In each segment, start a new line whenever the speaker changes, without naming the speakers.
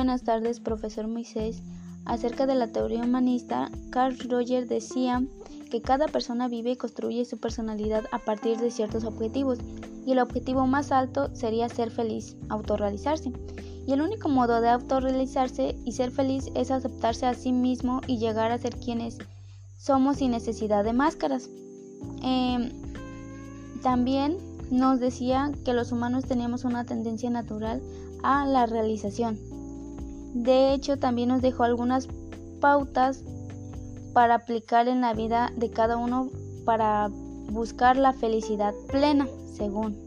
buenas tardes, profesor Moisés. Acerca de la teoría humanista, Carl Roger decía que cada persona vive y construye su personalidad a partir de ciertos objetivos, y el objetivo más alto sería ser feliz, autorrealizarse. Y el único modo de autorrealizarse y ser feliz es aceptarse a sí mismo y llegar a ser quienes somos sin necesidad de máscaras. Em, también nos decía que los humanos teníamos una tendencia natural a la realización. De hecho, también nos dejó algunas pautas para aplicar en la vida de cada uno para buscar la felicidad plena, según.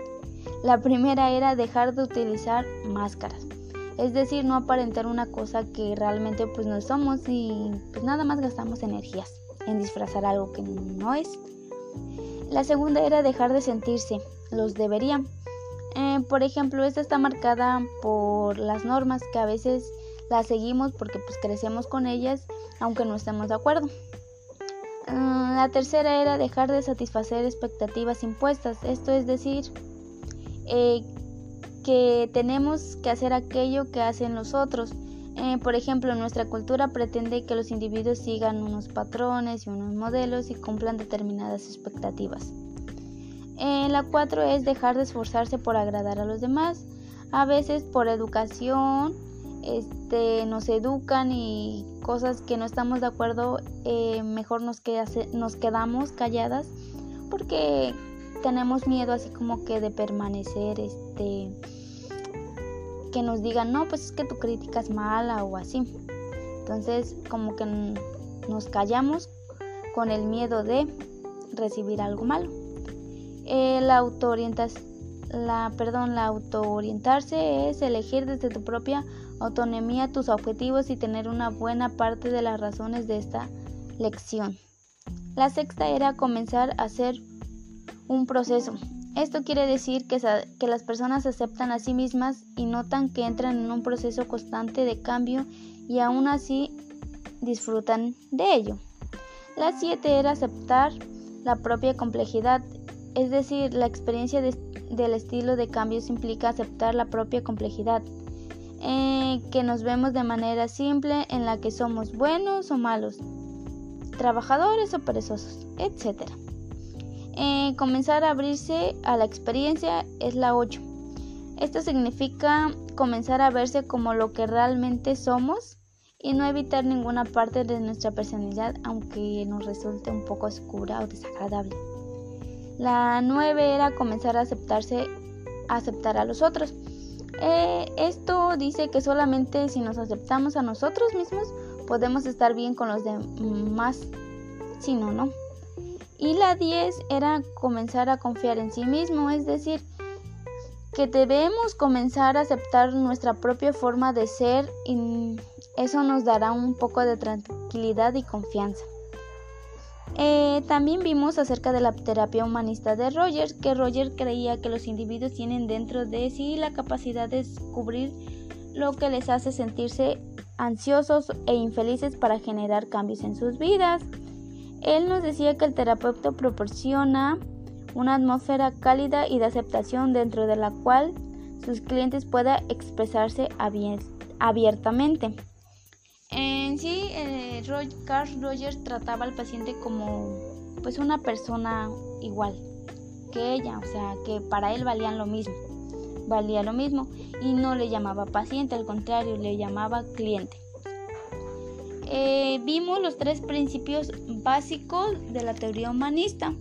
La primera era dejar de utilizar máscaras, es decir, no aparentar una cosa que realmente pues no somos y pues nada más gastamos energías en disfrazar algo que no es. La segunda era dejar de sentirse, los deberían. Eh, por ejemplo, esta está marcada por las normas que a veces las seguimos porque pues crecemos con ellas aunque no estemos de acuerdo. Mm, la tercera era dejar de satisfacer expectativas impuestas, esto es decir, eh, que tenemos que hacer aquello que hacen los otros. Eh, por ejemplo, nuestra cultura pretende que los individuos sigan unos patrones y unos modelos y cumplan determinadas expectativas. Eh, la cuatro es dejar de esforzarse por agradar a los demás. A veces por educación este, nos educan y cosas que no estamos de acuerdo, eh, mejor nos, nos quedamos calladas porque tenemos miedo así como que de permanecer, este, que nos digan, no, pues es que tu crítica es mala o así. Entonces como que nos callamos con el miedo de recibir algo malo. El la, perdón, la autoorientarse es elegir desde tu propia autonomía tus objetivos y tener una buena parte de las razones de esta lección. La sexta era comenzar a hacer un proceso. Esto quiere decir que, las personas aceptan a sí mismas y notan que entran en un proceso constante de cambio y aún así disfrutan de ello. La siete era aceptar la propia complejidad, es decir, la experiencia del estilo de cambios implica aceptar la propia complejidad, eh, que nos vemos de manera simple en la que somos buenos o malos, trabajadores o perezosos, etc. Eh, comenzar a abrirse a la experiencia es la 8. Esto significa comenzar a verse como lo que realmente somos y no evitar ninguna parte de nuestra personalidad aunque nos resulte un poco oscura o desagradable. La 9 era comenzar a aceptarse, a aceptar a los otros. Eh, esto dice que solamente si nos aceptamos a nosotros mismos podemos estar bien con los demás, si no, no. Y la 10 era comenzar a confiar en sí mismo, es decir, que debemos comenzar a aceptar nuestra propia forma de ser y eso nos dará un poco de tranquilidad y confianza. Eh, también vimos acerca de la terapia humanista de Rogers, que Rogers creía que los individuos tienen dentro de sí la capacidad de descubrir lo que les hace sentirse ansiosos e infelices para generar cambios en sus vidas. Él nos decía que el terapeuta proporciona una atmósfera cálida y de aceptación dentro de la cual sus clientes puedan expresarse abiertamente. En sí, eh, Carl Rogers trataba al paciente como pues una persona igual que ella, o sea, que para él valían lo mismo, valía lo mismo y no le llamaba paciente, al contrario, le llamaba cliente. Eh, vimos los tres principios básicos de la teoría humanista.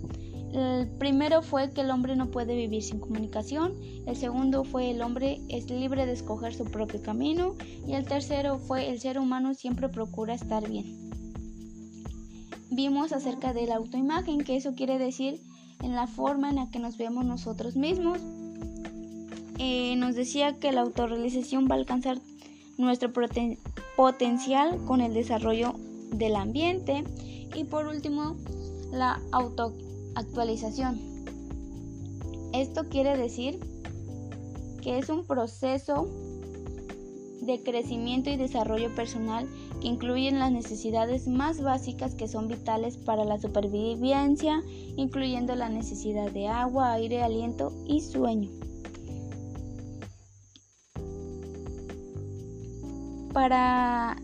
El primero fue que el hombre no puede vivir sin comunicación, el segundo fue el hombre es libre de escoger su propio camino y el tercero fue el ser humano siempre procura estar bien. Vimos acerca de la autoimagen, que eso quiere decir en la forma en la que nos vemos nosotros mismos. Eh, nos decía que la autorrealización va a alcanzar nuestro potencial con el desarrollo del ambiente y por último la auto actualización. Esto quiere decir que es un proceso de crecimiento y desarrollo personal que incluyen las necesidades más básicas que son vitales para la supervivencia, incluyendo la necesidad de agua, aire, aliento y sueño. para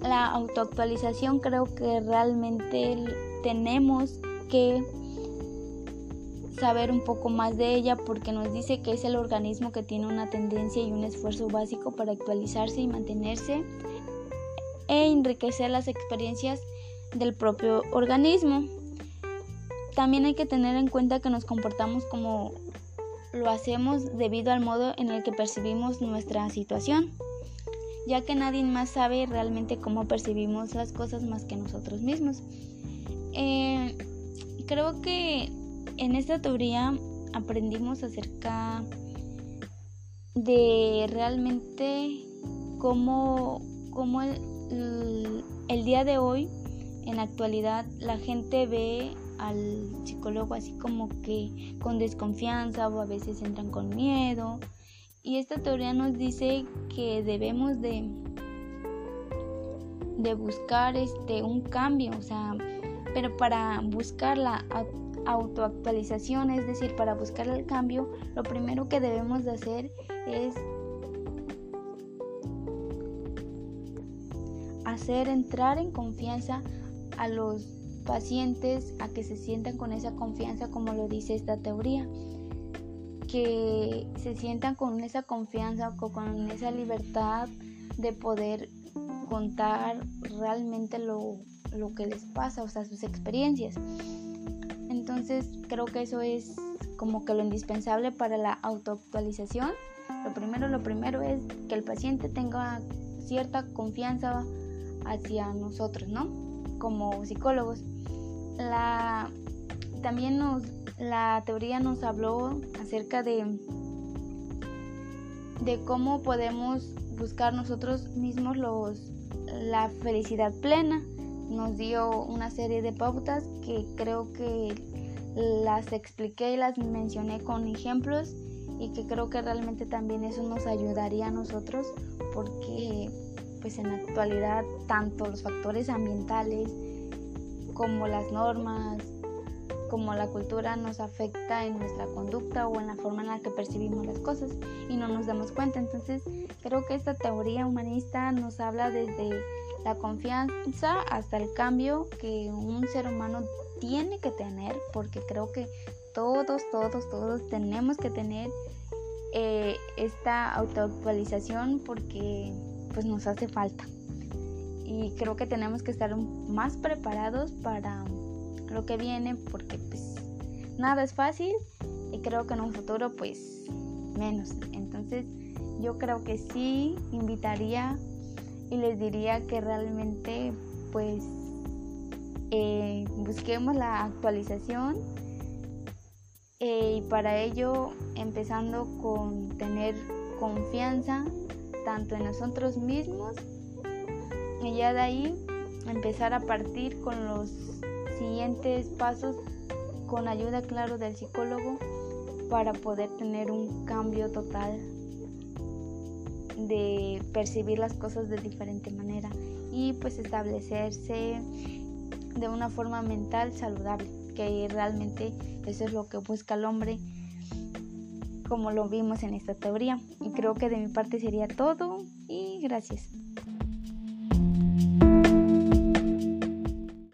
la autoactualización creo que realmente tenemos que saber un poco más de ella porque nos dice que es el organismo que tiene una tendencia y un esfuerzo básico para actualizarse y mantenerse e enriquecer las experiencias del propio organismo. También hay que tener en cuenta que nos comportamos como lo hacemos debido al modo en el que percibimos nuestra situación, ya que nadie más sabe realmente cómo percibimos las cosas más que nosotros mismos. Eh, creo que en esta teoría aprendimos acerca de realmente cómo, cómo el, día de hoy, en la actualidad, la gente ve al psicólogo así como que con desconfianza o a veces entran con miedo. Y esta teoría nos dice que debemos de, de buscar este un cambio, o sea, pero para buscar la autoactualización, es decir, para buscar el cambio, lo primero que debemos de hacer es hacer entrar en confianza a los pacientes a que se sientan con esa confianza como lo dice esta teoría. Que se sientan con esa confianza o con esa libertad de poder contar realmente lo, lo que les pasa, o sea, sus experiencias. Entonces creo que eso es como que lo indispensable para la autoactualización. Lo primero, lo primero es que el paciente tenga cierta confianza hacia nosotros, ¿no? Como psicólogos. La, también nos, la teoría nos habló acerca de, de cómo podemos buscar nosotros mismos los, la felicidad plena. Nos dio una serie de pautas que creo que las expliqué y las mencioné con ejemplos y que creo que realmente también eso nos ayudaría a nosotros porque pues en la actualidad tanto los factores ambientales como las normas, como la cultura nos afecta en nuestra conducta o en la forma en la que percibimos las cosas y no nos damos cuenta. Entonces creo que esta teoría humanista nos habla desde la confianza hasta el cambio que un ser humano tiene que tener, porque creo que todos, todos, todos tenemos que tener eh, esta autoactualización porque pues nos hace falta. Y creo que tenemos que estar más preparados para lo que viene porque pues nada es fácil y creo que en un futuro pues menos. Entonces yo creo que sí invitaría y les diría que realmente pues eh, busquemos la actualización eh, y para ello empezando con tener confianza tanto en nosotros mismos y ya de ahí empezar a partir con los siguientes pasos con ayuda claro del psicólogo para poder tener un cambio total de percibir las cosas de diferente manera y pues establecerse de una forma mental saludable que realmente eso es lo que busca el hombre como lo vimos en esta teoría. Y creo que de mi parte sería todo y gracias